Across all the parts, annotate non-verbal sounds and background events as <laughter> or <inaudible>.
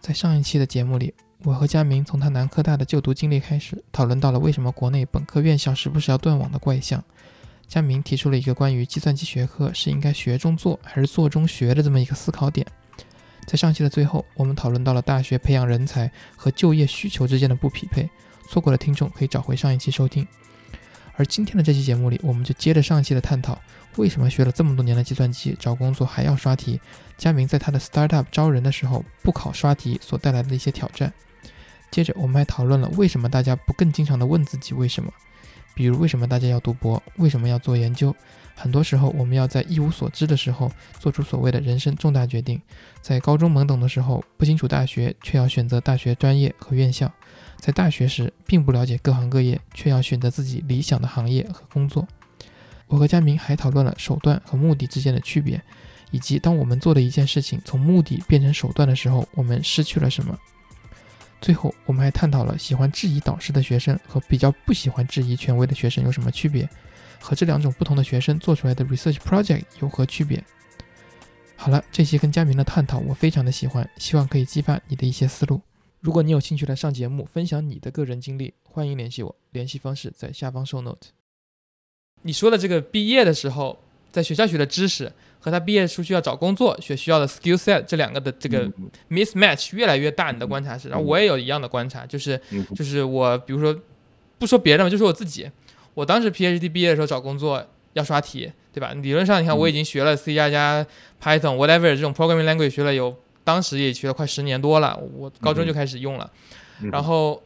在上一期的节目里，我和佳明从他南科大的就读经历开始，讨论到了为什么国内本科院校时不时要断网的怪象。佳明提出了一个关于计算机学科是应该学中做还是做中学的这么一个思考点。在上期的最后，我们讨论到了大学培养人才和就业需求之间的不匹配，错过的听众可以找回上一期收听。而今天的这期节目里，我们就接着上期的探讨，为什么学了这么多年的计算机，找工作还要刷题？佳明在他的 startup 招人的时候不考刷题所带来的一些挑战。接着，我们还讨论了为什么大家不更经常的问自己为什么，比如为什么大家要读博，为什么要做研究？很多时候，我们要在一无所知的时候做出所谓的人生重大决定，在高中懵懂的时候不清楚大学，却要选择大学专业和院校。在大学时，并不了解各行各业，却要选择自己理想的行业和工作。我和佳明还讨论了手段和目的之间的区别，以及当我们做的一件事情从目的变成手段的时候，我们失去了什么。最后，我们还探讨了喜欢质疑导师的学生和比较不喜欢质疑权威的学生有什么区别，和这两种不同的学生做出来的 research project 有何区别。好了，这些跟佳明的探讨我非常的喜欢，希望可以激发你的一些思路。如果你有兴趣来上节目，分享你的个人经历，欢迎联系我，联系方式在下方 show note。你说的这个毕业的时候，在学校学的知识和他毕业出去要找工作学需要的 skill set 这两个的这个 mismatch 越来越大，你的观察是？然后我也有一样的观察，就是就是我比如说不说别人嘛，就说我自己，我当时 PhD 毕业的时候找工作要刷题，对吧？理论上你看我已经学了 C 加加、Python、whatever 这种 programming language 学了有。当时也学了快十年多了，我高中就开始用了，然后，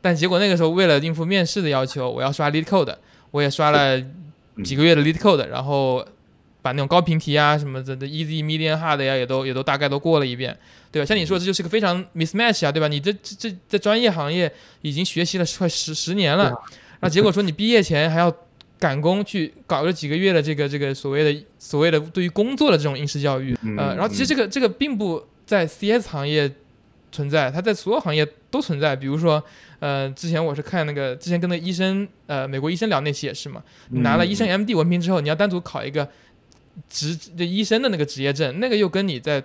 但结果那个时候为了应付面试的要求，我要刷 Lead Code，我也刷了几个月的 Lead Code，然后把那种高频题啊什么的的 Easy、Medium、Hard 呀也都也都大概都过了一遍，对吧？像你说这就是个非常 mismatch 啊，对吧？你这这这在专业行业已经学习了快十十年了，那结果说你毕业前还要。赶工去搞了几个月的这个这个所谓的所谓的对于工作的这种应试教育，呃，然后其实这个这个并不在 CS 行业存在，它在所有行业都存在。比如说，呃，之前我是看那个之前跟那医生，呃，美国医生聊那期也是嘛，你拿了医生 MD 文凭之后，你要单独考一个职的医生的那个职业证，那个又跟你在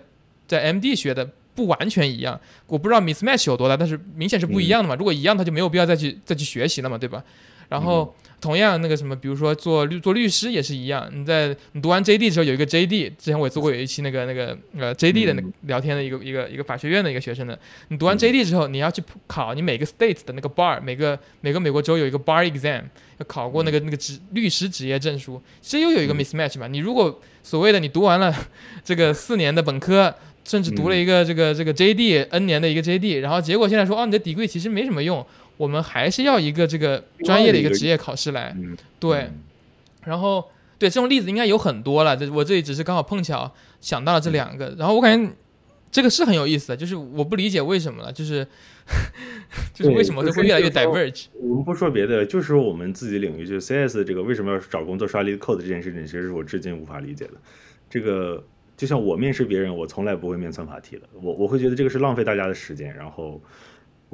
在 MD 学的不完全一样。我不知道 mismatch 有多大，但是明显是不一样的嘛。如果一样，他就没有必要再去再去学习了嘛，对吧？然后。同样，那个什么，比如说做律做律师也是一样。你在你读完 JD 的时候有一个 JD，之前我也做过有一期那个那个呃 JD 的那个聊天的一个一个一个法学院的一个学生的。你读完 JD 之后，你要去考你每个 state 的那个 bar，每个每个美国州有一个 bar exam，要考过那个那个职律师职业证书。其实又有一个 mismatch 嘛。你如果所谓的你读完了这个四年的本科，甚至读了一个这个这个 JD N 年的一个 JD，然后结果现在说哦你的底柜其实没什么用。我们还是要一个这个专业的一个职业考试来，对，然后对这种例子应该有很多了，这我这里只是刚好碰巧想到了这两个，然后我感觉这个是很有意思的，就是我不理解为什么了，就是 <laughs> 就是为什么就会越来越 diverge。我们不说别的，就是我们自己领域，就是 CS 这个为什么要找工作刷 lead code 这件事情，其实是我至今无法理解的。这个就像我面试别人，我从来不会面算法题的，我我会觉得这个是浪费大家的时间，然后。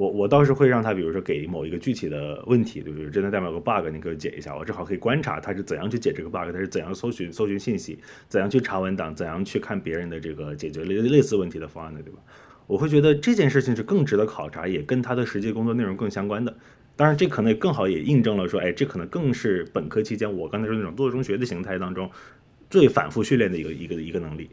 我我倒是会让他，比如说给某一个具体的问题，对不对？真的代表个 bug，你给我解一下，我正好可以观察他是怎样去解这个 bug，他是怎样搜寻搜寻信息，怎样去查文档，怎样去看别人的这个解决类类似问题的方案的，对吧？我会觉得这件事情是更值得考察，也跟他的实际工作内容更相关的。当然，这可能也更好也印证了说，哎，这可能更是本科期间我刚才说那种做中学的形态当中最反复训练的一个一个一个能力。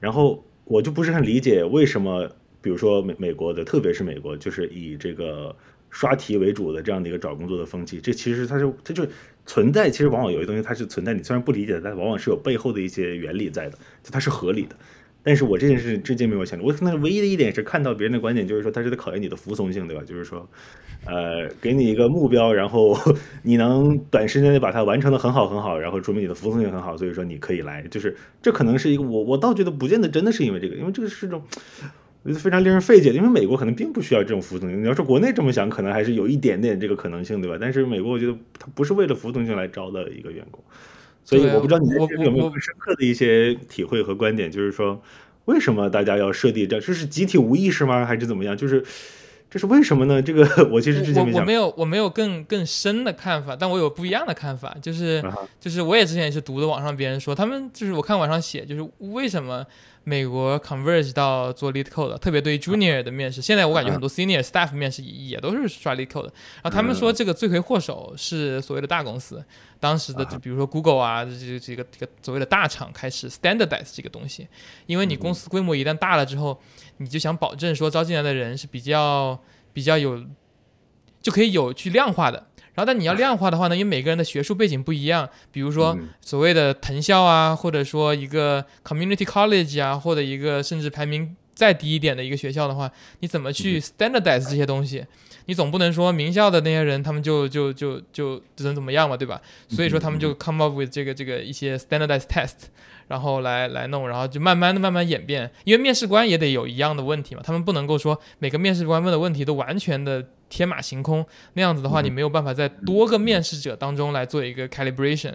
然后我就不是很理解为什么。比如说美美国的，特别是美国，就是以这个刷题为主的这样的一个找工作的风气，这其实它是它就存在，其实往往有些东西它是存在，你虽然不理解，但往往是有背后的一些原理在的，它是合理的。但是我这件事至今没有想到，我可能唯一的一点是看到别人的观点，就是说他是在考验你的服从性，对吧？就是说，呃，给你一个目标，然后 <laughs> 你能短时间内把它完成的很好很好，然后说明你的服从性很好，所以说你可以来，就是这可能是一个我我倒觉得不见得真的是因为这个，因为这个是种。我觉得非常令人费解，因为美国可能并不需要这种服从性。你要说国内这么想，可能还是有一点点这个可能性，对吧？但是美国，我觉得他不是为了服从性来招的一个员工，所以我不知道你有没有更深刻的一些体会和观点，就是说为什么大家要设定这？这是集体无意识吗？还是怎么样？就是这是为什么呢？这个 <laughs> 我其实之前我我没有我没有更更深的看法，但我有不一样的看法，就是就是我也之前也是读的网上别人说，他们就是我看网上写，就是为什么。美国 converge 到做 lead code，特别对于 junior 的面试，现在我感觉很多 senior staff 面试也都是刷 lead code。然后他们说这个罪魁祸首是所谓的大公司，当时的就比如说 Google 啊，这这个这个所谓的大厂开始 standardize 这个东西，因为你公司规模一旦大了之后，你就想保证说招进来的人是比较比较有，就可以有去量化的。然后，但你要量化的话呢，因为每个人的学术背景不一样，比如说所谓的藤校啊，或者说一个 community college 啊，或者一个甚至排名再低一点的一个学校的话，你怎么去 standardize 这些东西？你总不能说名校的那些人他们就就就就只能怎么样嘛，对吧？所以说他们就 come up with 这个这个一些 standardized test，然后来来弄，然后就慢慢的慢慢演变。因为面试官也得有一样的问题嘛，他们不能够说每个面试官问的问题都完全的。天马行空那样子的话，你没有办法在多个面试者当中来做一个 calibration，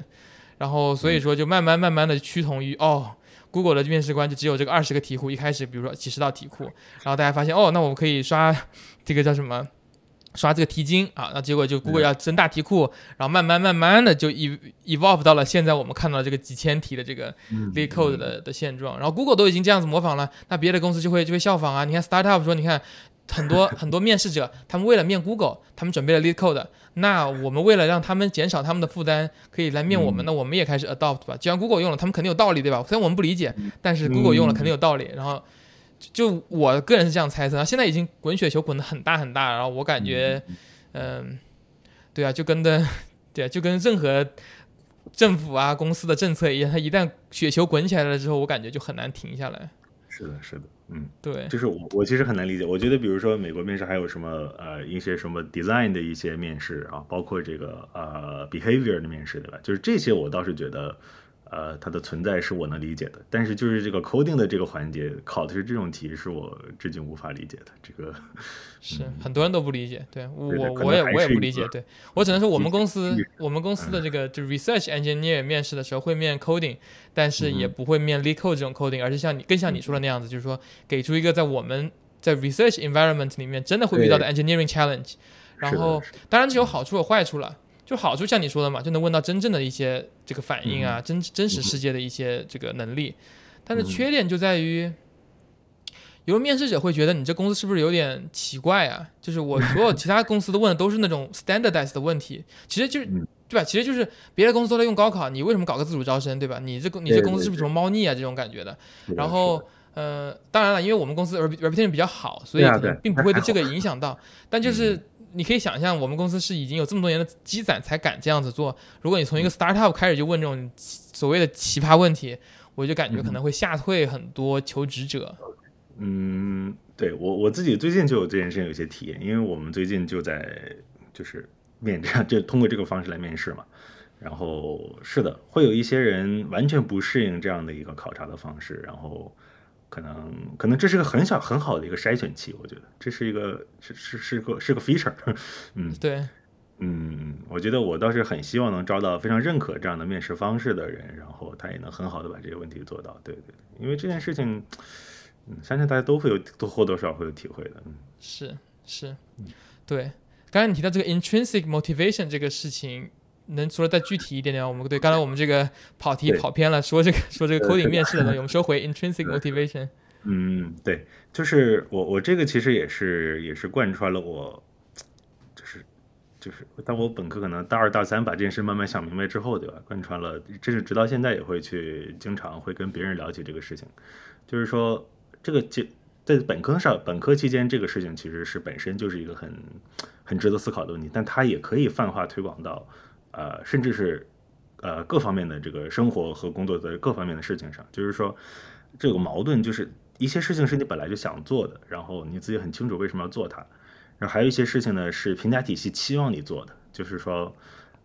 然后所以说就慢慢慢慢的趋同于哦，Google 的面试官就只有这个二十个题库，一开始比如说几十道题库，然后大家发现哦，那我们可以刷这个叫什么，刷这个题精啊，那结果就 Google 要增大题库，然后慢慢慢慢的就 evolve 到了现在我们看到这个几千题的这个 lead code 的的现状，然后 Google 都已经这样子模仿了，那别的公司就会就会效仿啊，你看 startup 说你看。很多 <laughs> 很多面试者，他们为了面 Google，他们准备了 Lead Code。那我们为了让他们减少他们的负担，可以来面我们，那我们也开始 adopt 吧。既然 Google 用了，他们肯定有道理，对吧？虽然我们不理解，但是 Google 用了肯定有道理。然后，就我个人是这样猜测。然后现在已经滚雪球滚得很大很大，然后我感觉，嗯，对啊，就跟的，对啊，就跟任何政府啊公司的政策一样，它一旦雪球滚起来了之后，我感觉就很难停下来。是的，是的。嗯，对，就是我，我其实很难理解。我觉得，比如说美国面试还有什么呃一些什么 design 的一些面试啊，包括这个呃 behavior 的面试，对吧？就是这些，我倒是觉得。呃，它的存在是我能理解的，但是就是这个 coding 的这个环节考的是这种题，是我至今无法理解的。这个 <laughs> 是很多人都不理解，对我我也我也不理解。对我只能说，我们公司我们公司的这个就 research engineer 面试的时候会面 coding，但是也不会面 lead code 这种 coding，而是像你更像你说的那样子，就是说给出一个在我们在 research environment 里面真的会遇到的 engineering challenge。然后当然这有好处有坏处了。就好处像你说的嘛，就能问到真正的一些这个反应啊，真真实世界的一些这个能力。但是缺点就在于，有的面试者会觉得你这公司是不是有点奇怪啊？就是我所有其他公司都问的都是那种 standardized 的问题，<laughs> 其实就是对吧？其实就是别的公司都在用高考，你为什么搞个自主招生，对吧？你这你这公司是不是什么猫腻啊这种感觉的？然后呃，当然了，因为我们公司 reputation 比较好，所以可能并不会对这个 <laughs> 影响到，但就是。你可以想象，我们公司是已经有这么多年的积攒才敢这样子做。如果你从一个 startup 开始就问这种所谓的奇葩问题，我就感觉可能会吓退很多求职者。嗯，对我我自己最近就有这件事情有些体验，因为我们最近就在就是面这样 <laughs> 就通过这个方式来面试嘛。然后是的，会有一些人完全不适应这样的一个考察的方式，然后。可能可能这是个很小很好的一个筛选器，我觉得这是一个是是是个是个 feature，<laughs> 嗯，对，嗯，我觉得我倒是很希望能招到非常认可这样的面试方式的人，然后他也能很好的把这个问题做到，对对，因为这件事情，嗯，相信大家都会有多或多少会有体会的，嗯，是是，对，刚才你提到这个 intrinsic motivation 这个事情。能说的再具体一点点？我们对刚才我们这个跑题跑偏了，说这个说这个 coding 面试的东西，我们说回 intrinsic motivation。嗯，对，就是我我这个其实也是也是贯穿了我，就是就是当我本科可能大二大三把这件事慢慢想明白之后，对吧？贯穿了，这是直到现在也会去经常会跟别人聊起这个事情，就是说这个就在本科上本科期间这个事情其实是本身就是一个很很值得思考的问题，但它也可以泛化推广到。呃，甚至是，呃，各方面的这个生活和工作的各方面的事情上，就是说，这个矛盾就是一些事情是你本来就想做的，然后你自己很清楚为什么要做它，然后还有一些事情呢是评价体系期望你做的，就是说。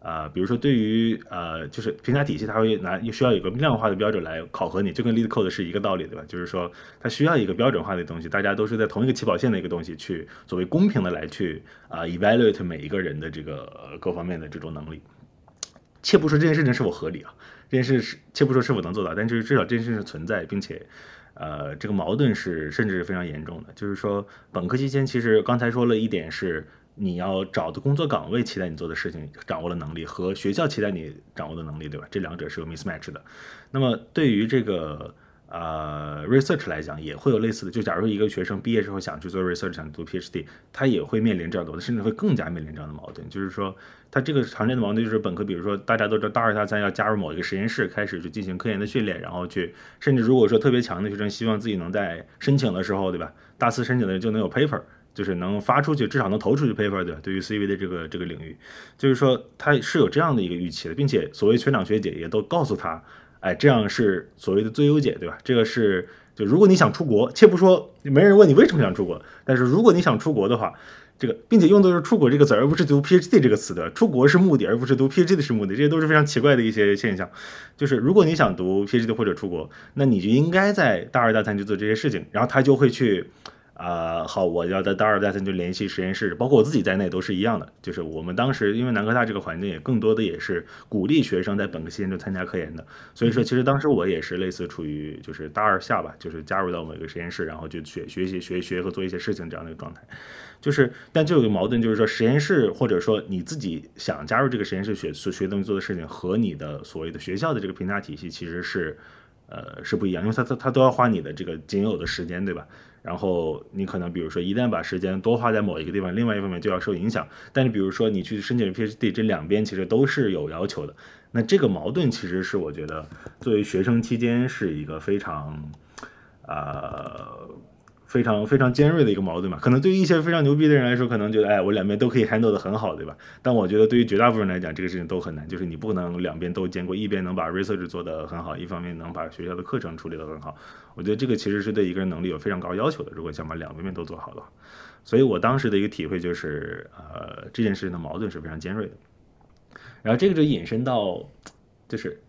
啊，比如说对于呃，就是评价体系，它会拿需要有个量化的标准来考核你，就跟 Lead Code 是一个道理，对吧？就是说它需要一个标准化的东西，大家都是在同一个起跑线的一个东西去作为公平的来去啊 evaluate 每一个人的这个各方面的这种能力。切不说这件事情是否合理啊，这件事是切不说是否能做到，但就是至少这件事情存在，并且呃，这个矛盾是甚至是非常严重的。就是说本科期间，其实刚才说了一点是。你要找的工作岗位期待你做的事情掌握的能力和学校期待你掌握的能力，对吧？这两者是有 mismatch 的。那么对于这个呃，research 来讲也会有类似的。就假如一个学生毕业之后想去做 research，想读 PhD，他也会面临这样的，甚至会更加面临这样的矛盾。就是说，他这个常见的矛盾就是本科，比如说大家都知道大二大三要加入某一个实验室，开始去进行科研的训练，然后去，甚至如果说特别强的学生希望自己能在申请的时候，对吧？大四申请的人就能有 paper，就是能发出去，至少能投出去 paper，对吧？对于 CV 的这个这个领域，就是说他是有这样的一个预期的，并且所谓学长学姐也都告诉他。哎，这样是所谓的最优解，对吧？这个是就如果你想出国，且不说没人问你为什么想出国，但是如果你想出国的话，这个并且用的是“出国”这个词，而不是读 PhD 这个词的，出国是目的，而不是读 PhD 的是目的，这些都是非常奇怪的一些现象。就是如果你想读 PhD 或者出国，那你就应该在大二大三去做这些事情，然后他就会去。啊，好，我要在大二、大三就联系实验室，包括我自己在内都是一样的。就是我们当时因为南科大这个环境也更多的也是鼓励学生在本科期间就参加科研的，所以说其实当时我也是类似处于就是大二下吧，就是加入到某个实验室，然后就学学习、学学和做一些事情这样的一个状态。就是，但就有个矛盾，就是说实验室或者说你自己想加入这个实验室学所学东西做的事情和你的所谓的学校的这个评价体系其实是呃是不一样，因为他他他都要花你的这个仅有的时间，对吧？然后你可能比如说，一旦把时间多花在某一个地方，另外一方面就要受影响。但是比如说你去申请 PhD，这两边其实都是有要求的。那这个矛盾其实是我觉得作为学生期间是一个非常，呃。非常非常尖锐的一个矛盾嘛，可能对于一些非常牛逼的人来说，可能觉得哎，我两边都可以 handle 的很好，对吧？但我觉得对于绝大部分人来讲，这个事情都很难，就是你不能两边都兼顾，一边能把 research 做得很好，一方面能把学校的课程处理得很好。我觉得这个其实是对一个人能力有非常高要求的。如果想把两方面都做好的话，所以我当时的一个体会就是，呃，这件事情的矛盾是非常尖锐的。然后这个就引申到，就是，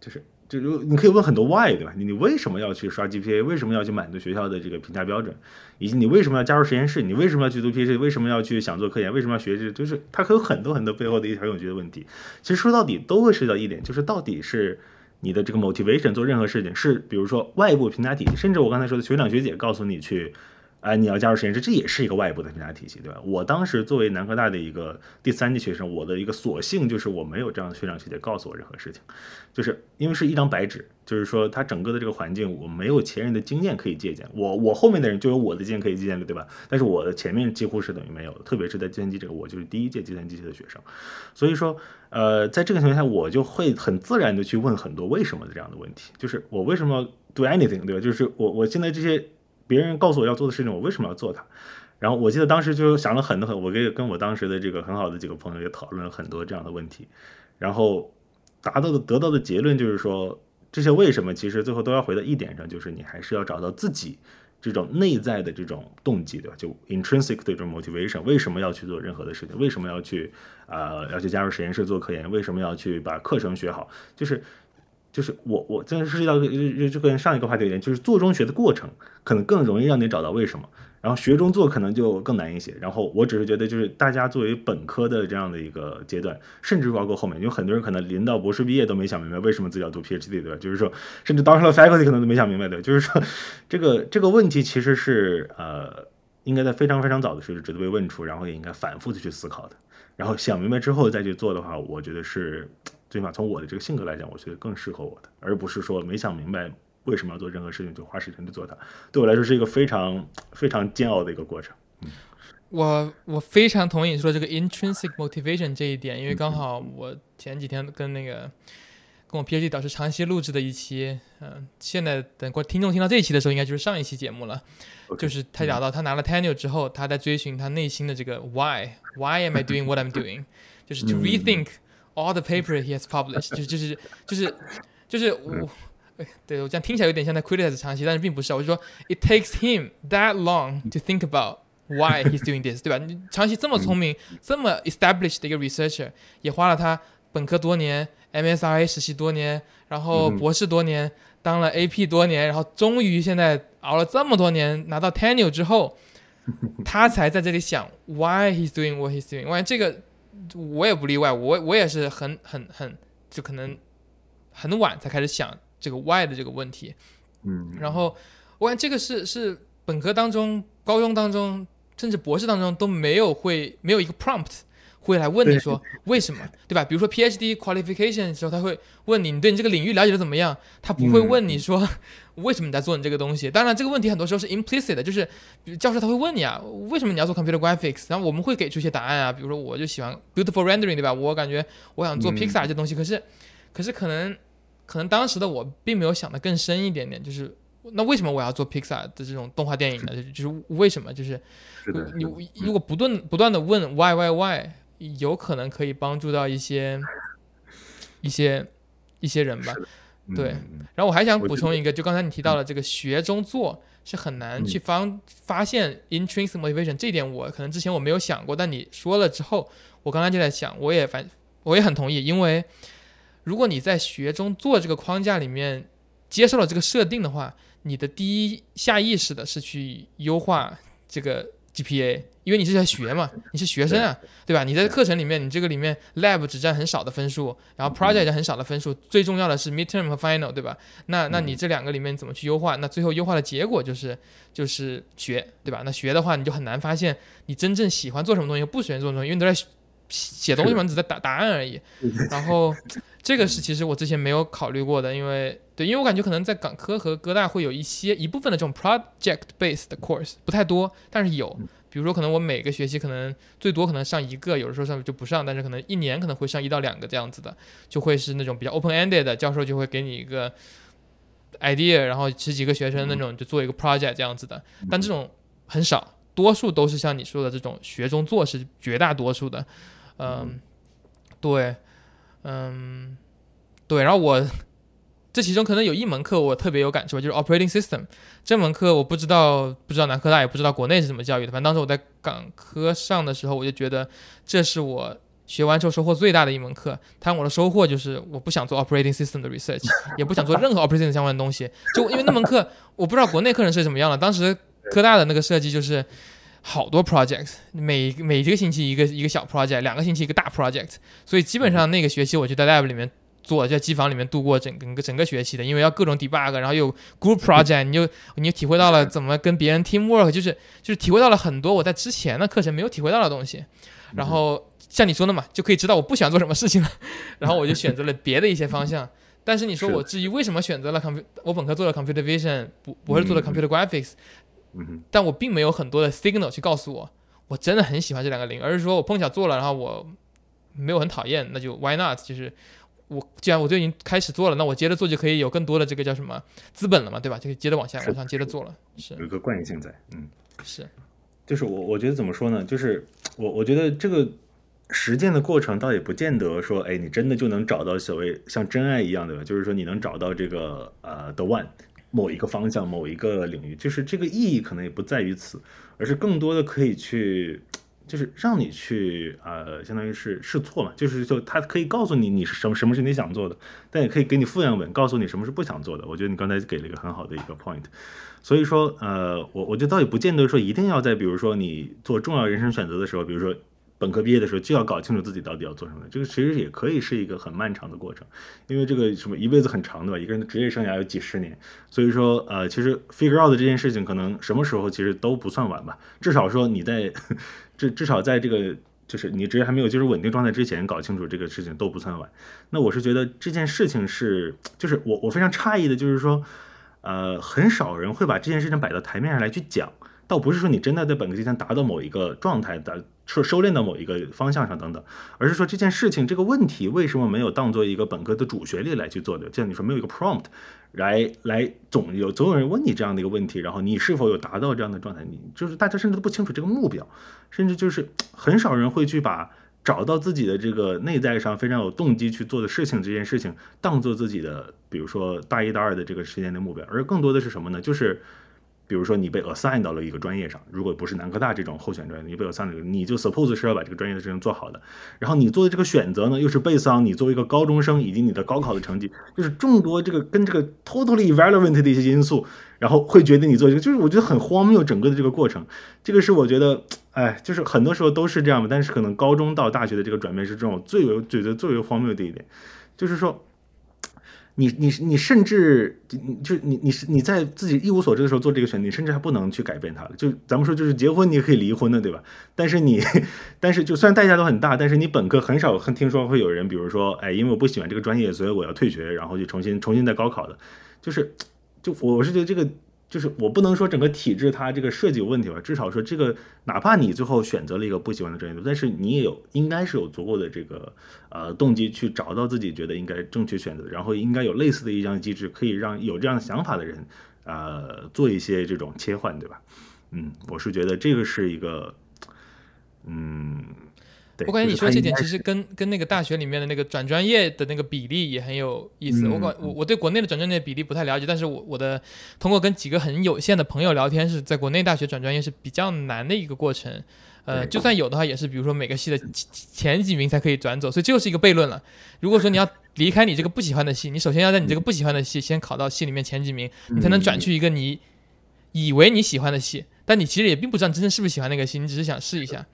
就是。就如你可以问很多 why 对吧？你为什么要去刷 GPA？为什么要去满足学校的这个评价标准？以及你为什么要加入实验室？你为什么要去读 PhD？为什么要去想做科研？为什么要学这？就是它可有很多很多背后的一条永久的问题。其实说到底都会涉及到一点，就是到底是你的这个 motivation 做任何事情是，比如说外部评价体系，甚至我刚才说的学长学姐告诉你去。哎，你要加入实验室，这也是一个外部的评价体系，对吧？我当时作为南科大的一个第三届学生，我的一个所幸就是我没有这样的学长学姐告诉我任何事情，就是因为是一张白纸，就是说他整个的这个环境我没有前人的经验可以借鉴，我我后面的人就有我的经验可以借鉴的，对吧？但是我的前面几乎是等于没有，特别是在计算机这个，我就是第一届计算机系的学生，所以说，呃，在这个情况下，我就会很自然的去问很多为什么的这样的问题，就是我为什么 do anything，对吧？就是我我现在这些。别人告诉我要做的事情，我为什么要做它？然后我记得当时就想了很多很，我跟跟我当时的这个很好的几个朋友也讨论了很多这样的问题，然后达到的得到的结论就是说，这些为什么其实最后都要回到一点上，就是你还是要找到自己这种内在的这种动机，对吧？就 intrinsic 的这种 motivation，为什么要去做任何的事情？为什么要去啊要去加入实验室做科研？为什么要去把课程学好？就是。就是我，我真的涉及到就就跟上一个话题一样，就是做中学的过程可能更容易让你找到为什么，然后学中做可能就更难一些。然后我只是觉得，就是大家作为本科的这样的一个阶段，甚至包括后面，有很多人可能临到博士毕业都没想明白为什么自己要读 PhD，对吧？就是说，甚至当上了 faculty 可能都没想明白，对，就是说，这个这个问题其实是呃，应该在非常非常早的时候值得被问出，然后也应该反复的去思考的。然后想明白之后再去做的话，我觉得是。最起码从我的这个性格来讲，我觉得更适合我的，而不是说没想明白为什么要做任何事情就花时间去做它。对我来说是一个非常非常煎熬的一个过程。嗯，我我非常同意你说这个 intrinsic motivation 这一点，因为刚好我前几天跟那个跟我 PhD 导师长期录制的一期，嗯，现在等过听众听到这一期的时候，应该就是上一期节目了。就是他聊到他拿了 tenure 之后，他在追寻他内心的这个 why，why am I doing what I'm doing？<laughs> 就是 to rethink。All the paper he has published，就就是就是就是我，对我这样听起来有点像在 criticize 长期，但是并不是。我就说，it takes him that long to think about why he's doing this，对吧？长期这么聪明，这么 established 的一个 researcher，也花了他本科多年，MSRA 实习多年，然后博士多年，当了 AP 多年，然后终于现在熬了这么多年拿到 tenure 之后，他才在这里想 why he's doing what he's doing。我这个。我也不例外，我我也是很很很，就可能很晚才开始想这个 why 的这个问题，嗯，然后我看这个是是本科当中、高中当中，甚至博士当中都没有会没有一个 prompt 会来问你说为什么，对吧？比如说 PhD qualification 的时候，他会问你，你对你这个领域了解的怎么样？他不会问你说为什么你在做你这个东西。当然，这个问题很多时候是 implicit 的，就是教授他会问你啊，为什么你要做 computer graphics？然后我们会给出一些答案啊，比如说我就喜欢 beautiful rendering，对吧？我感觉我想做 Pixar 这东西，可是可是可能可能当时的我并没有想的更深一点点，就是那为什么我要做 Pixar 的这种动画电影呢？就是为什么？就是你如果不断不断的问 why why why？有可能可以帮助到一些一些一些人吧，对。然后我还想补充一个，就刚才你提到了这个学中做是很难去发发现 intrinsic motivation，这点我可能之前我没有想过，但你说了之后，我刚才就在想，我也反我也很同意，因为如果你在学中做这个框架里面接受了这个设定的话，你的第一下意识的是去优化这个 GPA。因为你是在学嘛，你是学生啊，对吧？你在课程里面，你这个里面 lab 只占很少的分数，然后 project 很少的分数，最重要的是 midterm 和 final，对吧？那那你这两个里面怎么去优化？那最后优化的结果就是就是学，对吧？那学的话，你就很难发现你真正喜欢做什么东西，不喜欢做什么东西，因为都在写东西嘛，只在答答案而已。然后 <laughs> 这个是其实我之前没有考虑过的，因为对，因为我感觉可能在港科和哥大会有一些一部分的这种 project based course，不太多，但是有。比如说，可能我每个学期可能最多可能上一个，有的时候上就不上，但是可能一年可能会上一到两个这样子的，就会是那种比较 open ended 的，教授就会给你一个 idea，然后十几个学生那种就做一个 project 这样子的。但这种很少，多数都是像你说的这种学中做是绝大多数的。嗯，对，嗯，对，然后我。这其中可能有一门课我特别有感触，就是 operating system 这门课，我不知道不知道南科大也不知道国内是怎么教育的。反正当时我在港科上的时候，我就觉得这是我学完之后收获最大的一门课。但我的收获就是我不想做 operating system 的 research，也不想做任何 operating 相关的东西。就因为那门课，我不知道国内课程是怎么样了。当时科大的那个设计就是好多 project，每每一个星期一个一个小 project，两个星期一个大 project，所以基本上那个学期我就在 lab 里面。做在机房里面度过整个整个学期的，因为要各种 debug，然后有 group project，你就你就体会到了怎么跟别人 teamwork，就是就是体会到了很多我在之前的课程没有体会到的东西。然后像你说的嘛，就可以知道我不喜欢做什么事情了，<laughs> 然后我就选择了别的一些方向。但是你说我至于为什么选择了 computer，我本科做了 computer vision，不不是做了 computer graphics，但我并没有很多的 signal 去告诉我我真的很喜欢这两个零，而是说我碰巧做了，然后我没有很讨厌，那就 why not？就是。我既然我就已经开始做了，那我接着做就可以有更多的这个叫什么资本了嘛，对吧？就可以接着往下往上接着做了。是有一个惯性在，嗯，是，就是我我觉得怎么说呢？就是我我觉得这个实践的过程倒也不见得说，哎，你真的就能找到所谓像真爱一样，对吧？就是说你能找到这个呃 the one 某一个方向某一个领域，就是这个意义可能也不在于此，而是更多的可以去。就是让你去呃，相当于是试错嘛，就是就他可以告诉你你是什么什么是你想做的，但也可以给你复原文，告诉你什么是不想做的。我觉得你刚才给了一个很好的一个 point，所以说呃，我我觉得倒也不见得说一定要在比如说你做重要人生选择的时候，比如说。本科毕业的时候就要搞清楚自己到底要做什么，这个其实也可以是一个很漫长的过程，因为这个什么一辈子很长，对吧？一个人的职业生涯有几十年，所以说呃，其实 figure out 这件事情可能什么时候其实都不算晚吧，至少说你在至至少在这个就是你职业还没有进入稳定状态之前，搞清楚这个事情都不算晚。那我是觉得这件事情是，就是我我非常诧异的就是说，呃，很少人会把这件事情摆到台面上来去讲。倒不是说你真的在本科阶段达到某一个状态的，说收敛到某一个方向上等等，而是说这件事情这个问题为什么没有当做一个本科的主学历来去做的？就像你说没有一个 prompt 来来总有总有人问你这样的一个问题，然后你是否有达到这样的状态？你就是大家甚至都不清楚这个目标，甚至就是很少人会去把找到自己的这个内在上非常有动机去做的事情这件事情当做自己的，比如说大一大二的这个时间的目标，而更多的是什么呢？就是。比如说你被 assign 到了一个专业上，如果不是南科大这种候选专业，你被 assign 了，你就 suppose 是要把这个专业的事情做好的。然后你做的这个选择呢，又是 based on 你作为一个高中生以及你的高考的成绩，就是众多这个跟这个 totally irrelevant 的一些因素，然后会决定你做这个，就是我觉得很荒谬，整个的这个过程，这个是我觉得，哎，就是很多时候都是这样嘛。但是可能高中到大学的这个转变是这种最为觉得最为荒谬的一点，就是说。你你你甚至就你你是你在自己一无所知的时候做这个选择，你甚至还不能去改变它了。就咱们说，就是结婚你也可以离婚的，对吧？但是你，<laughs> 但是就算代价都很大，但是你本科很少听说会有人，比如说，哎，因为我不喜欢这个专业，所以我要退学，然后就重新重新再高考的。就是，就我是觉得这个。就是我不能说整个体制它这个设计有问题吧，至少说这个哪怕你最后选择了一个不喜欢的专业，但是你也有应该是有足够的这个呃动机去找到自己觉得应该正确选择，然后应该有类似的一项机制可以让有这样想法的人呃做一些这种切换，对吧？嗯，我是觉得这个是一个嗯。我感觉你说这点其实跟跟那个大学里面的那个转专业的那个比例也很有意思。我感我我对国内的转专业比例不太了解，但是我我的通过跟几个很有限的朋友聊天，是在国内大学转专业是比较难的一个过程。呃，就算有的话，也是比如说每个系的前几名才可以转走，所以这就是一个悖论了。如果说你要 <laughs> 离开你这个不喜欢的系，你首先要在你这个不喜欢的系先考到系里面前几名，你才能转去一个你以为你喜欢的系，但你其实也并不知道真正是不是喜欢那个系，你只是想试一下，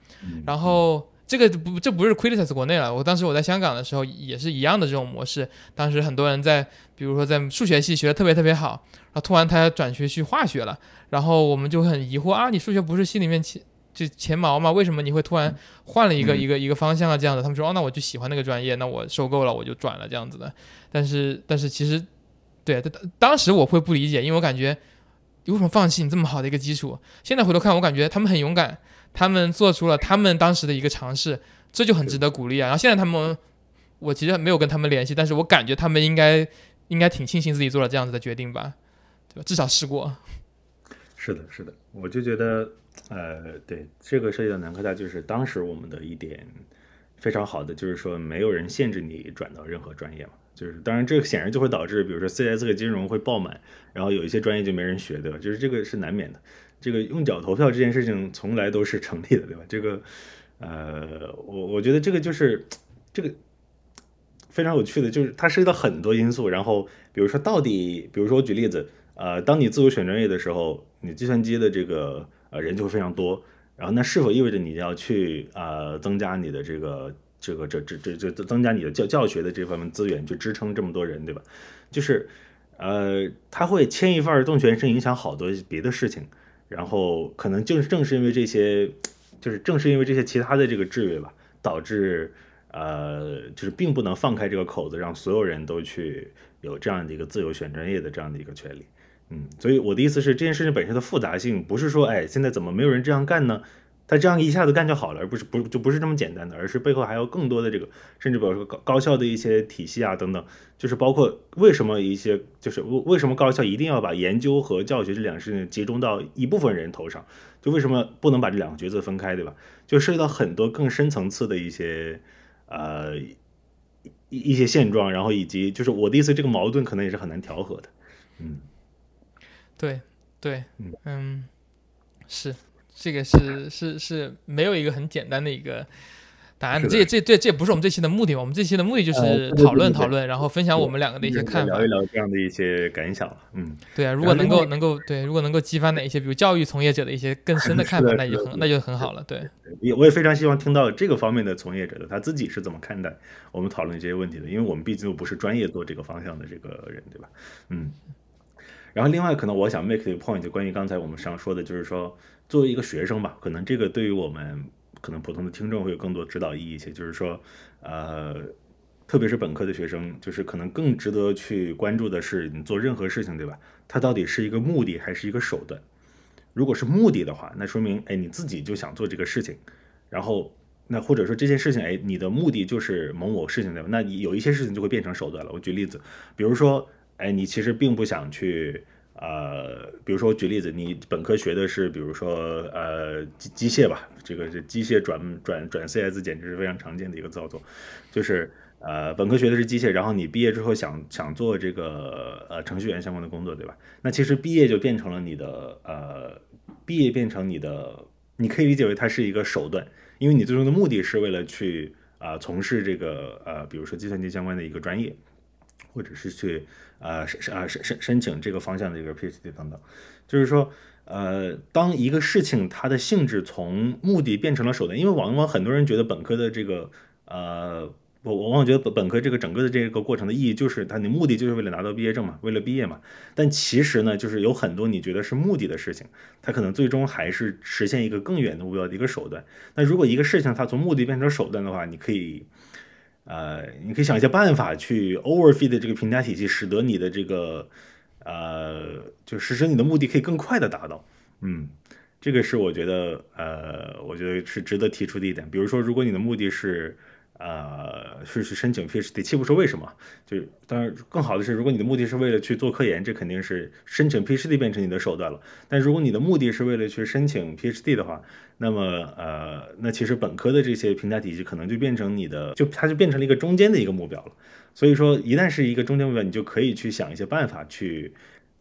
然后。这个不，这不是 criticize 国内了。我当时我在香港的时候也是一样的这种模式。当时很多人在，比如说在数学系学的特别特别好，然后突然他转学去化学了，然后我们就很疑惑啊，你数学不是系里面前就前茅吗？为什么你会突然换了一个一个一个方向啊？这样的，他们说哦，那我就喜欢那个专业，那我受够了，我就转了这样子的。但是但是其实，对，当当时我会不理解，因为我感觉你为什么放弃你这么好的一个基础？现在回头看，我感觉他们很勇敢。他们做出了他们当时的一个尝试，这就很值得鼓励啊。然后现在他们，我其实没有跟他们联系，但是我感觉他们应该应该挺庆幸自己做了这样子的决定吧，对吧？至少试过。是的，是的，我就觉得，呃，对这个涉及到南科大，就是当时我们的一点非常好的，就是说没有人限制你转到任何专业嘛。就是当然，这个显然就会导致，比如说 CS 和金融会爆满，然后有一些专业就没人学，对吧？就是这个是难免的。这个用脚投票这件事情从来都是成立的，对吧？这个，呃，我我觉得这个就是这个非常有趣的，就是它涉及到很多因素。然后，比如说到底，比如说我举例子，呃，当你自由选专业的时候，你计算机的这个呃人就会非常多。然后，那是否意味着你要去啊增加你的这个这个这这这这增加你的教教学的这方面资源，去支撑这么多人，对吧？就是呃，他会牵一发而动全身，影响好多别的事情。然后可能正正是因为这些，就是正是因为这些其他的这个制约吧，导致呃，就是并不能放开这个口子，让所有人都去有这样的一个自由选专业的这样的一个权利。嗯，所以我的意思是，这件事情本身的复杂性不是说，哎，现在怎么没有人这样干呢？他这样一下子干就好了，而不是不就不是这么简单的，而是背后还有更多的这个，甚至比如说高高校的一些体系啊等等，就是包括为什么一些就是为为什么高校一定要把研究和教学这两个事情集中到一部分人头上，就为什么不能把这两个角色分开，对吧？就涉及到很多更深层次的一些呃一一些现状，然后以及就是我的意思，这个矛盾可能也是很难调和的。嗯，对对，嗯，是。这个是是是没有一个很简单的一个答案，这这这这不是我们这期的目的嘛？我们这期的目的就是讨论讨论，然后分享我们两个的一些看法，聊一聊这样的一些感想嗯，对啊，如果能够能够对，如果能够激发哪一些比如教育从业者的一些更深的 <laughs> 看法，那就很那就很好了。对，也我也非常希望听到这个方面的从业者的他自己是怎么看待我们讨论这些问题的，因为我们毕竟又不是专业做这个方向的这个人，对吧？嗯。然后另外可能我想 make 一个 point，关于刚才我们上说的，就是说。作为一个学生吧，可能这个对于我们可能普通的听众会有更多指导意义一些。就是说，呃，特别是本科的学生，就是可能更值得去关注的是，你做任何事情，对吧？它到底是一个目的还是一个手段？如果是目的的话，那说明哎你自己就想做这个事情，然后那或者说这件事情，哎你的目的就是某某事情对吧？那你有一些事情就会变成手段了。我举例子，比如说，哎你其实并不想去。呃，比如说我举例子，你本科学的是，比如说呃机机械吧，这个是机械转转转 CS，简直是非常常见的一个操作，就是呃本科学的是机械，然后你毕业之后想想做这个呃程序员相关的工作，对吧？那其实毕业就变成了你的呃毕业变成你的，你可以理解为它是一个手段，因为你最终的目的是为了去啊从事这个呃比如说计算机相关的一个专业。或者是去呃申申啊申申申请这个方向的一个 PhD 等等，就是说呃当一个事情它的性质从目的变成了手段，因为往往很多人觉得本科的这个呃我往往觉得本本科这个整个的这个过程的意义就是它，你目的就是为了拿到毕业证嘛，为了毕业嘛。但其实呢，就是有很多你觉得是目的的事情，它可能最终还是实现一个更远的目标的一个手段。那如果一个事情它从目的变成手段的话，你可以，呃，你可以想一些办法去 overfeed 这个评价体系，使得你的这个，呃，就实施你的目的可以更快的达到。嗯，这个是我觉得，呃，我觉得是值得提出的一点。比如说，如果你的目的是呃，是去申请 PhD，且不说为什么，就当然更好的是，如果你的目的是为了去做科研，这肯定是申请 PhD 变成你的手段了。但如果你的目的是为了去申请 PhD 的话，那么呃，那其实本科的这些评价体系可能就变成你的，就它就变成了一个中间的一个目标了。所以说，一旦是一个中间目标，你就可以去想一些办法去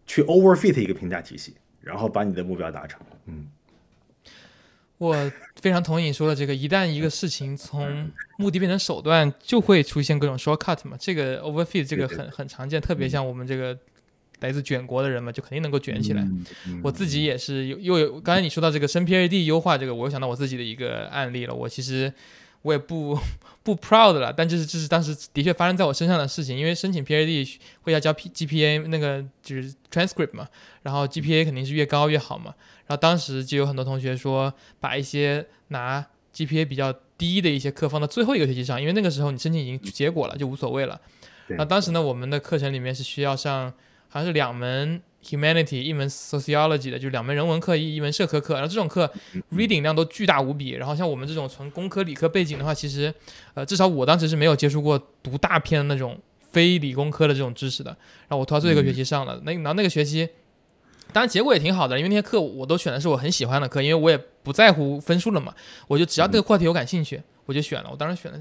去 overfit 一个评价体系，然后把你的目标达成。嗯。我非常同意你说的这个，一旦一个事情从目的变成手段，就会出现各种 shortcut 嘛。这个 overfit 这个很很常见，特别像我们这个来自卷国的人嘛，就肯定能够卷起来。我自己也是又又有，刚才你说到这个升 PAD 优化这个，我又想到我自己的一个案例了。我其实我也不不 proud 了，但就是这是当时的确发生在我身上的事情。因为申请 PAD 会要交 P GPA 那个就是 transcript 嘛，然后 GPA 肯定是越高越好嘛。然后当时就有很多同学说，把一些拿 GPA 比较低的一些课放到最后一个学期上，因为那个时候你申请已经结果了，就无所谓了。那当时呢，我们的课程里面是需要上，好像是两门 humanity，一门 sociology 的，就两门人文课，一一门社科课。然后这种课 reading 量都巨大无比。然后像我们这种纯工科理科背景的话，其实，呃，至少我当时是没有接触过读大片的那种非理工科的这种知识的。然后我拖到最后一个学期上了，那然后那个学期。当然结果也挺好的，因为那些课我都选的是我很喜欢的课，因为我也不在乎分数了嘛，我就只要这个课题我感兴趣，我就选了。我当时选的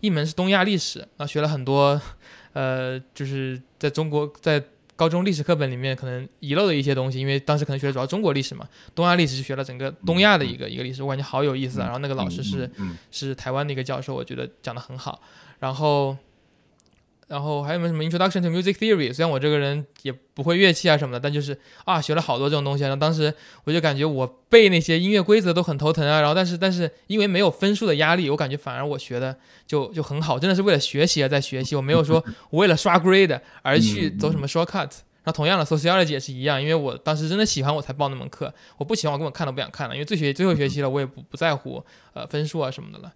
一门是东亚历史，然后学了很多，呃，就是在中国在高中历史课本里面可能遗漏的一些东西，因为当时可能学的主要中国历史嘛，东亚历史是学了整个东亚的一个一个历史，我感觉好有意思啊。然后那个老师是是台湾的一个教授，我觉得讲的很好，然后。然后还有没有什么 Introduction to Music Theory？虽然我这个人也不会乐器啊什么的，但就是啊，学了好多这种东西。然后当时我就感觉我背那些音乐规则都很头疼啊。然后但是但是因为没有分数的压力，我感觉反而我学的就 <laughs> 就很好，真的是为了学习而在学习。我没有说我为了刷 grade 而去走什么 shortcut。那同样的 Sociology 也是一样，因为我当时真的喜欢我才报那门课，我不喜欢我根本看都不想看了。因为最学最后学期了，我也不不在乎呃分数啊什么的了。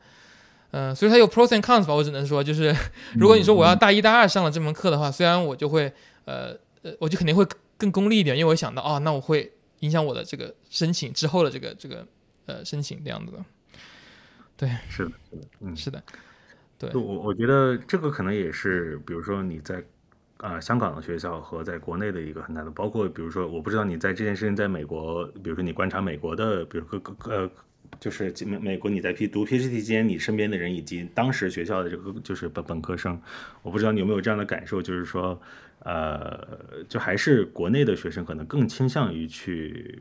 嗯，所以它有 pros and cons 吧，我只能说，就是如果你说我要大一、大二上了这门课的话，虽然我就会，呃呃，我就肯定会更功利一点，因为我想到，哦，那我会影响我的这个申请之后的这个这个呃申请这样子的。对，是的，是的，嗯，是的，对，我我觉得这个可能也是，比如说你在啊香港的学校和在国内的一个很大的，包括比如说，我不知道你在这件事情在美国，比如说你观察美国的，比如各各呃。就是美美国，你在 P 读 PhD 期间，你身边的人以及当时学校的这个就是本本科生，我不知道你有没有这样的感受，就是说，呃，就还是国内的学生可能更倾向于去，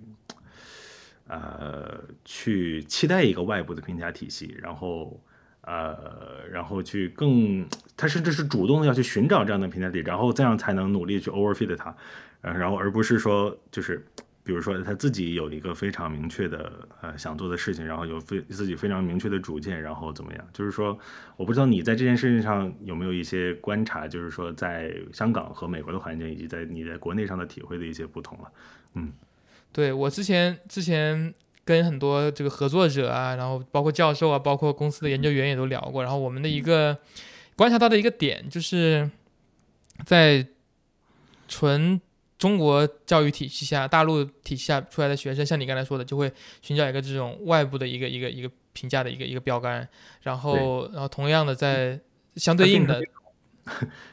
呃，去期待一个外部的评价体系，然后，呃，然后去更，他甚至是主动的要去寻找这样的评价体，然后这样才能努力去 overfit 它，然后而不是说就是。比如说他自己有一个非常明确的呃想做的事情，然后有非自己非常明确的主见，然后怎么样？就是说，我不知道你在这件事情上有没有一些观察，就是说在香港和美国的环境，以及在你在国内上的体会的一些不同了。嗯，对我之前之前跟很多这个合作者啊，然后包括教授啊，包括公司的研究员也都聊过，然后我们的一个观察到的一个点，就是在纯。中国教育体系下，大陆体系下出来的学生，像你刚才说的，就会寻找一个这种外部的一个一个一个评价的一个一个标杆，然后然后同样的在相对应的，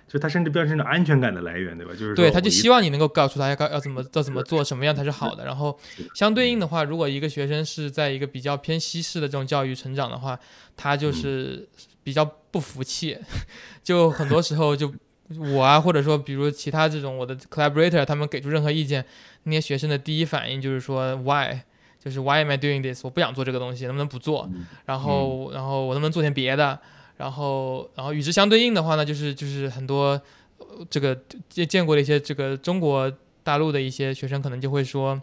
就他甚至变成了安全感的来源，对吧？就是对，他就希望你能够告诉他要要怎么要怎么做，什么样才是好的。然后相对应的话，如果一个学生是在一个比较偏西式的这种教育成长的话，他就是比较不服气，<laughs> 就很多时候就。我啊，或者说，比如其他这种我的 collaborator，他们给出任何意见，那些学生的第一反应就是说 why，就是 why am I doing this？我不想做这个东西，能不能不做？然后，然后我能不能做点别的？然后，然后与之相对应的话呢，就是就是很多这个见见过的一些这个中国大陆的一些学生，可能就会说，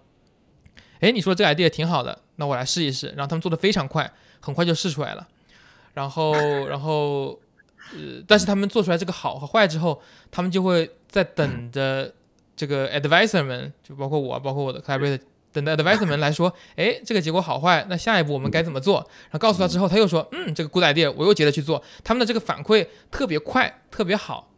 哎，你说这个 idea 挺好的，那我来试一试。然后他们做的非常快，很快就试出来了。然后，然后。呃，但是他们做出来这个好和坏之后，他们就会在等着这个 advisor 们，就包括我，包括我的 collaborator，等着 advisor 们来说，哎，这个结果好坏，那下一步我们该怎么做？然后告诉他之后，他又说，嗯，这个 good idea，我又接着去做。他们的这个反馈特别快，特别好，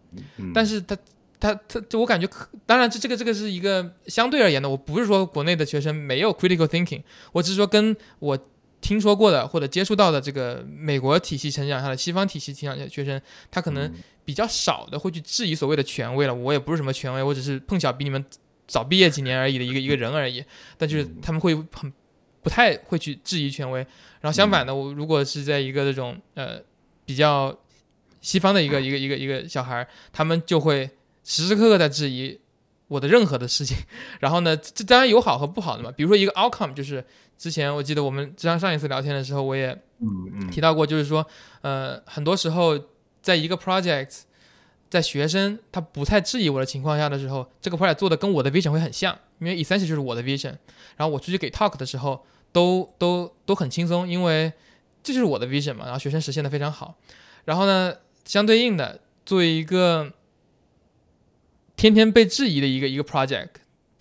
但是他。他他就我感觉，当然这这个这个是一个相对而言的，我不是说国内的学生没有 critical thinking，我只是说跟我听说过的或者接触到的这个美国体系成长下的西方体系成长下的学生，他可能比较少的会去质疑所谓的权威了。我也不是什么权威，我只是碰巧比你们早毕业几年而已的一个 <laughs> 一个人而已。但就是他们会很不太会去质疑权威，然后相反的，我如果是在一个这种呃比较西方的一个一个一个一个小孩，他们就会。时时刻刻在质疑我的任何的事情，然后呢，这当然有好和不好的嘛。比如说一个 outcome，就是之前我记得我们上上一次聊天的时候，我也提到过，就是说，呃，很多时候在一个 project，在学生他不太质疑我的情况下的时候，这个 project 做的跟我的 vision 会很像，因为 essentially 就是我的 vision。然后我出去给 talk 的时候，都都都很轻松，因为这就是我的 vision 嘛。然后学生实现的非常好。然后呢，相对应的，作为一个天天被质疑的一个一个 project，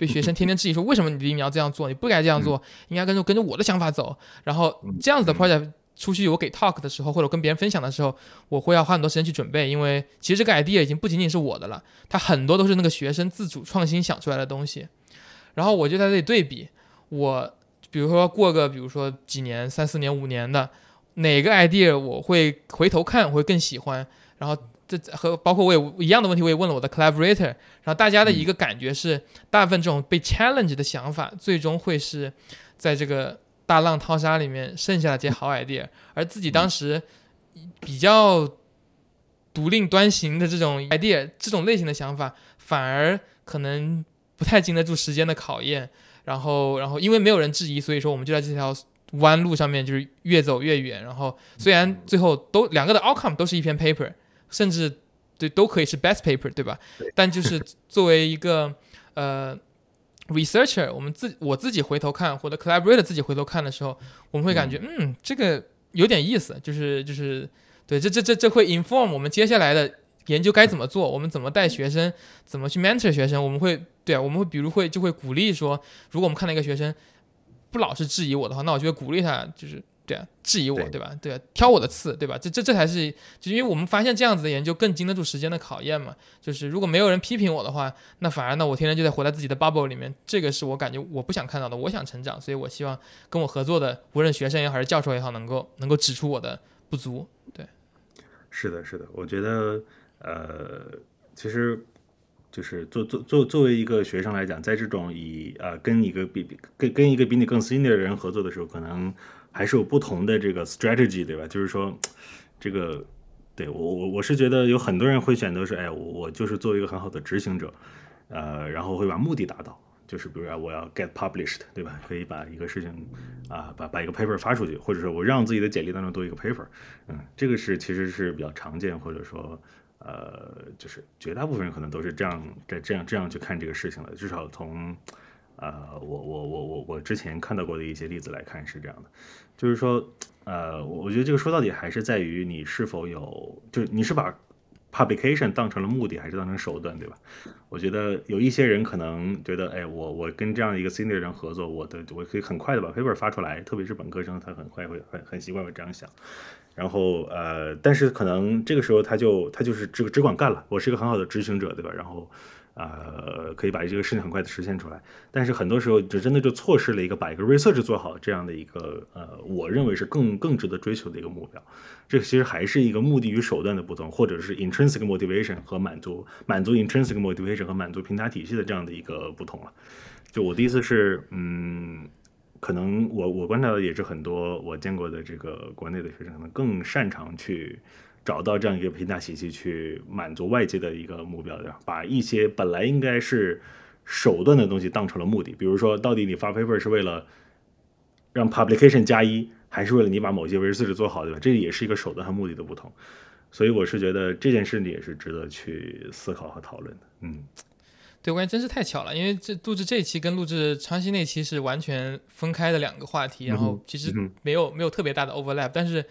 被学生天天质疑说为什么你你要这样做，你不该这样做，应该跟着跟着我的想法走。然后这样子的 project 出去我给 talk 的时候，或者跟别人分享的时候，我会要花很多时间去准备，因为其实这个 idea 已经不仅仅是我的了，它很多都是那个学生自主创新想出来的东西。然后我就在这里对比，我比如说过个比如说几年三四年五年的哪个 idea 我会回头看会更喜欢，然后。这和包括我也一样的问题，我也问了我的 collaborator，然后大家的一个感觉是，大部分这种被 challenge 的想法，最终会是在这个大浪淘沙里面剩下的这些好 idea，而自己当时比较独立端行的这种 idea，这种类型的想法，反而可能不太经得住时间的考验，然后，然后因为没有人质疑，所以说我们就在这条弯路上面就是越走越远，然后虽然最后都两个的 outcome 都是一篇 paper。甚至对都可以是 best paper，对吧？但就是作为一个呃 researcher，我们自我自己回头看，或者 collaborator 自己回头看的时候，我们会感觉嗯，这个有点意思，就是就是对，这这这这会 inform 我们接下来的研究该怎么做，我们怎么带学生，怎么去 mentor 学生，我们会对啊，我们会比如会就会鼓励说，如果我们看到一个学生不老是质疑我的话，那我就会鼓励他，就是。对啊，质疑我，对吧？对啊，挑我的刺，对吧？这这这才是，就因为我们发现这样子的研究更经得住时间的考验嘛。就是如果没有人批评我的话，那反而呢，我天天就在活在自己的 bubble 里面。这个是我感觉我不想看到的。我想成长，所以我希望跟我合作的，无论学生也好，还是教授也好，能够能够指出我的不足。对，是的，是的，我觉得，呃，其实。就是作作作作为一个学生来讲，在这种以呃跟一个比比跟跟一个比你更 senior 的人合作的时候，可能还是有不同的这个 strategy，对吧？就是说，这个对我我我是觉得有很多人会选择是，哎，我我就是作为一个很好的执行者，呃，然后会把目的达到，就是比如说我要 get published，对吧？可以把一个事情啊把把一个 paper 发出去，或者说我让自己的简历当中多一个 paper，嗯，这个是其实是比较常见，或者说。呃，就是绝大部分人可能都是这样，这这样这样去看这个事情的。至少从，呃，我我我我我之前看到过的一些例子来看是这样的。就是说，呃，我觉得这个说到底还是在于你是否有，就是你是把 publication 当成了目的，还是当成手段，对吧？我觉得有一些人可能觉得，哎，我我跟这样一个 senior 人合作，我的我可以很快的把 paper 发出来，特别是本科生，他很快会很很习惯会这样想。然后呃，但是可能这个时候他就他就是只只管干了，我是一个很好的执行者，对吧？然后呃，可以把这个事情很快的实现出来。但是很多时候就真的就错失了一个把一个 research 做好这样的一个呃，我认为是更更值得追求的一个目标。这其实还是一个目的与手段的不同，或者是 intrinsic motivation 和满足满足 intrinsic motivation 和满足平台体系的这样的一个不同了。就我的意思是嗯。可能我我观察到也是很多我见过的这个国内的学生，可能更擅长去找到这样一个评价体系，去满足外界的一个目标，对吧？把一些本来应该是手段的东西当成了目的，比如说，到底你发 paper 是为了让 publication 加一，还是为了你把某些 research 做好，对吧？这也是一个手段和目的的不同，所以我是觉得这件事也是值得去思考和讨论的，嗯。对，关键真是太巧了，因为这录制这一期跟录制昌西那期是完全分开的两个话题，然后其实没有没有特别大的 overlap，但是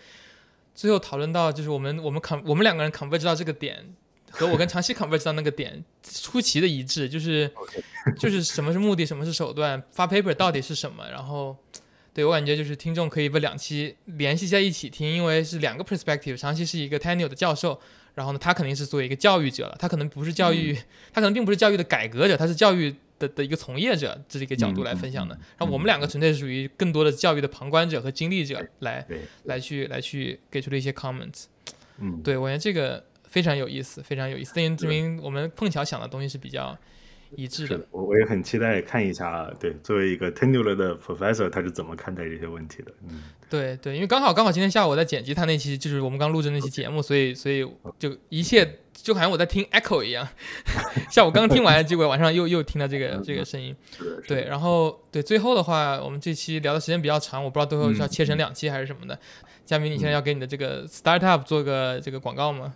最后讨论到就是我们我们 con 我们两个人 converge 到这个点，和我跟 <laughs> 长期 converge 到那个点出奇的一致，就是 <laughs> 就是什么是目的，什么是手段，发 paper 到底是什么，然后。对我感觉就是听众可以把两期联系在一起听，因为是两个 perspective。长期是一个 tenure 的教授，然后呢，他肯定是作为一个教育者了，他可能不是教育，他可能并不是教育的改革者，他是教育的的一个从业者，这是一个角度来分享的。然后我们两个纯粹是属于更多的教育的旁观者和经历者来来去来去给出的一些 comments。嗯，对我觉得这个非常有意思，非常有意思，证明我们碰巧想的东西是比较。一致的，我我也很期待看一下，对，作为一个 tenure 的 professor，他是怎么看待这些问题的？嗯，对对，因为刚好刚好今天下午我在剪辑他那期，就是我们刚录制那期节目，所以所以就一切就好像我在听 echo 一样。<laughs> 下午刚听完，结果晚上又又听到这个这个声音。对，然后对最后的话，我们这期聊的时间比较长，我不知道最后是要切成两期还是什么的。佳明，你现在要给你的这个 startup 做个这个广告吗？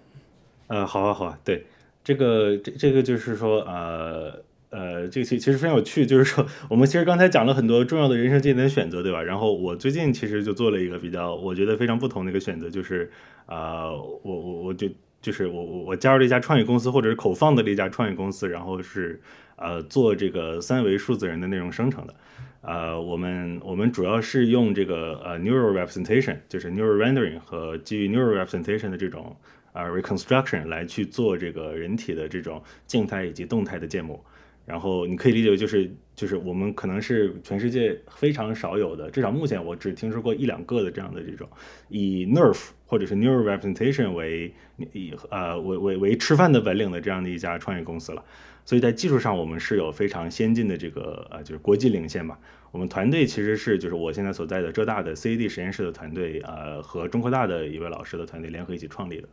呃，好啊好啊，对，这个这这个就是说呃。呃，这个其其实非常有趣，就是说，我们其实刚才讲了很多重要的人生节点选择，对吧？然后我最近其实就做了一个比较，我觉得非常不同的一个选择，就是啊，我我我就就是我我我加入了一家创业公司，或者是口放的这家创业公司，然后是呃做这个三维数字人的内容生成的，呃，我们我们主要是用这个呃 neural representation，就是 neural rendering 和基于 neural representation 的这种呃 reconstruction 来去做这个人体的这种静态以及动态的建模。然后你可以理解为就是就是我们可能是全世界非常少有的，至少目前我只听说过一两个的这样的这种以 NERF 或者是 neural representation 为以呃为为为吃饭的本领的这样的一家创业公司了。所以在技术上我们是有非常先进的这个呃就是国际领先吧。我们团队其实是就是我现在所在的浙大的 CAD 实验室的团队呃和中科大的一位老师的团队联合一起创立的。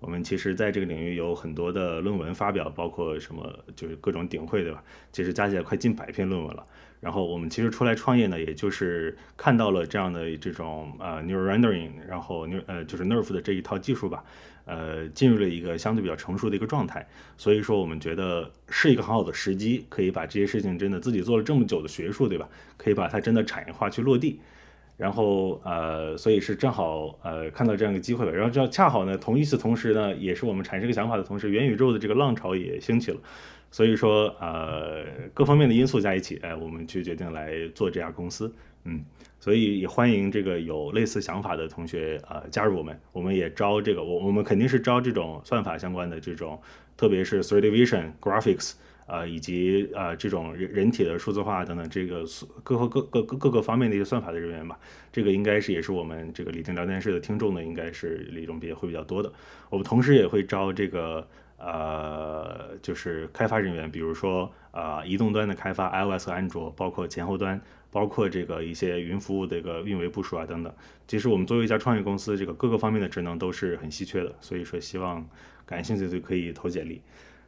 我们其实在这个领域有很多的论文发表，包括什么就是各种顶会，对吧？其实加起来快近百篇论文了。然后我们其实出来创业呢，也就是看到了这样的这种呃 neural rendering，然后 Ne 呃就是 nerve 的这一套技术吧，呃进入了一个相对比较成熟的一个状态。所以说我们觉得是一个很好的时机，可以把这些事情真的自己做了这么久的学术，对吧？可以把它真的产业化去落地。然后呃，所以是正好呃看到这样一个机会吧。然后就恰好呢，同一次同时呢，也是我们产生个想法的同时，元宇宙的这个浪潮也兴起了。所以说呃，各方面的因素加一起，哎，我们就决定来做这家公司。嗯，所以也欢迎这个有类似想法的同学呃加入我们。我们也招这个，我我们肯定是招这种算法相关的这种，特别是 three D vision Graphics。啊，以及啊，这种人人体的数字化等等，这个各各各各各个方面的一些算法的人员吧，这个应该是也是我们这个李定聊天室的听众呢，应该是李总比会比较多的。我们同时也会招这个呃，就是开发人员，比如说啊，移动端的开发，iOS 和安卓，包括前后端，包括这个一些云服务的一个运维部署啊等等。其实我们作为一家创业公司，这个各个方面的职能都是很稀缺的，所以说希望感兴趣的可以投简历。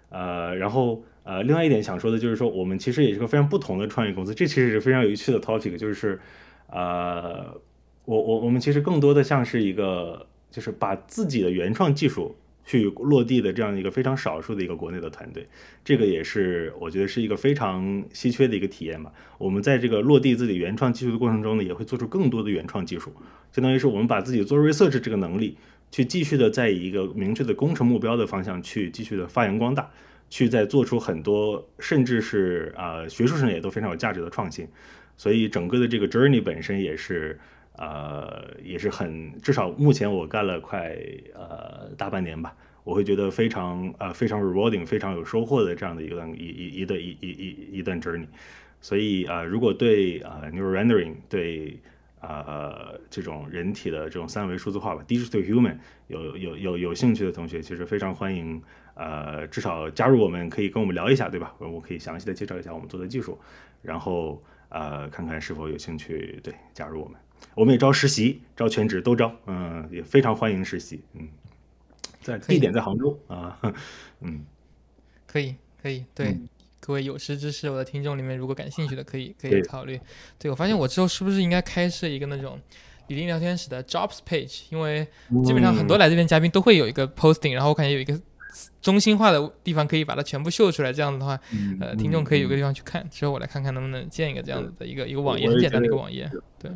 呃，然后呃，另外一点想说的就是说，我们其实也是个非常不同的创业公司，这其实是非常有趣的 topic，就是，呃，我我我们其实更多的像是一个，就是把自己的原创技术去落地的这样一个非常少数的一个国内的团队，这个也是我觉得是一个非常稀缺的一个体验吧。我们在这个落地自己原创技术的过程中呢，也会做出更多的原创技术，相当于是我们把自己做 research 这个能力。去继续的在一个明确的工程目标的方向去继续的发扬光大，去再做出很多甚至是啊学术上也都非常有价值的创新，所以整个的这个 journey 本身也是呃也是很至少目前我干了快呃大半年吧，我会觉得非常呃非常 rewarding 非常有收获的这样的一个一一一段一一一一段 journey，所以啊如果对啊 neural rendering 对呃，这种人体的这种三维数字化吧，digital human，有有有有兴趣的同学，其实非常欢迎，呃，至少加入我们，可以跟我们聊一下，对吧？我可以详细的介绍一下我们做的技术，然后呃，看看是否有兴趣，对，加入我们。我们也招实习，招全职都招，嗯，也非常欢迎实习，嗯，在地点在杭州啊，嗯，可以，可以，对。各位有识之士，我的听众里面，如果感兴趣的，可以可以考虑。对我发现，我之后是不是应该开设一个那种李林聊天室的 jobs page？因为基本上很多来这边嘉宾都会有一个 posting，然后我感觉有一个中心化的地方可以把它全部秀出来。这样子的话，呃，听众可以有个地方去看。之后我来看看能不能建一个这样子的一个一个网页，很简单的一个网页。对，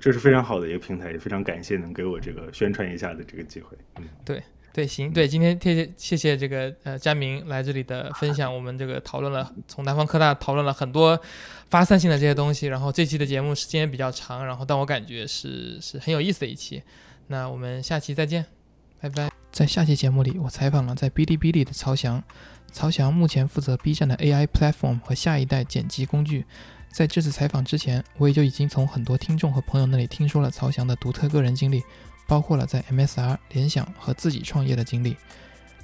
这是非常好的一个平台，也非常感谢能给我这个宣传一下的这个机会。嗯，对对，行，对，今天谢谢谢谢这个呃佳明来这里的分享，我们这个讨论了从南方科大讨论了很多发散性的这些东西，然后这期的节目时间也比较长，然后但我感觉是是很有意思的一期。那我们下期再见，拜拜。在下期节目里，我采访了在哔哩哔哩的曹翔。曹翔目前负责 B 站的 AI platform 和下一代剪辑工具。在这次采访之前，我也就已经从很多听众和朋友那里听说了曹翔的独特个人经历，包括了在 MSR、联想和自己创业的经历。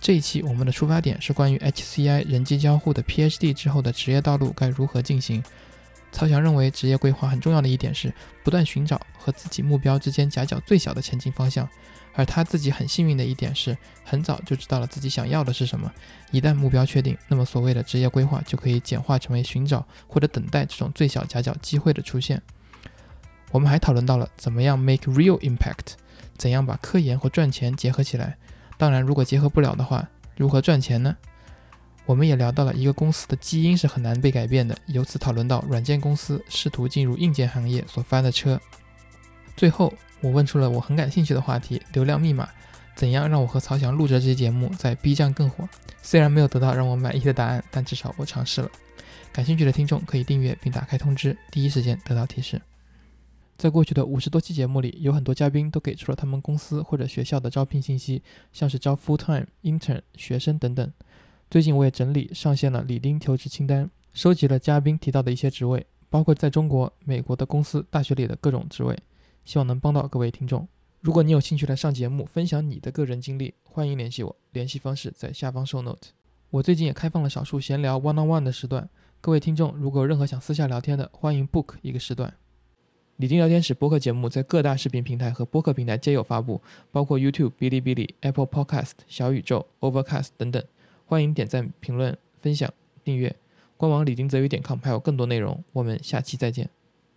这一期我们的出发点是关于 HCI 人机交互的 PhD 之后的职业道路该如何进行。曹翔认为，职业规划很重要的一点是不断寻找和自己目标之间夹角最小的前进方向。而他自己很幸运的一点是，很早就知道了自己想要的是什么。一旦目标确定，那么所谓的职业规划就可以简化成为寻找或者等待这种最小夹角机会的出现。我们还讨论到了怎么样 make real impact，怎样把科研和赚钱结合起来。当然，如果结合不了的话，如何赚钱呢？我们也聊到了一个公司的基因是很难被改变的，由此讨论到软件公司试图进入硬件行业所翻的车。最后。我问出了我很感兴趣的话题：流量密码，怎样让我和曹翔录着这期节目在 B 站更火？虽然没有得到让我满意的答案，但至少我尝试了。感兴趣的听众可以订阅并打开通知，第一时间得到提示。在过去的五十多期节目里，有很多嘉宾都给出了他们公司或者学校的招聘信息，像是招 full time、intern、学生等等。最近我也整理上线了李丁求职清单，收集了嘉宾提到的一些职位，包括在中国、美国的公司、大学里的各种职位。希望能帮到各位听众。如果你有兴趣来上节目分享你的个人经历，欢迎联系我，联系方式在下方 show note。我最近也开放了少数闲聊 one on one 的时段，各位听众如果有任何想私下聊天的，欢迎 book 一个时段。李丁聊天室播客节目在各大视频平台和播客平台皆有发布，包括 YouTube、哔哩哔哩、Apple Podcast、小宇宙、Overcast 等等。欢迎点赞、评论、分享、订阅。官网李丁泽宇点 com 还有更多内容。我们下期再见。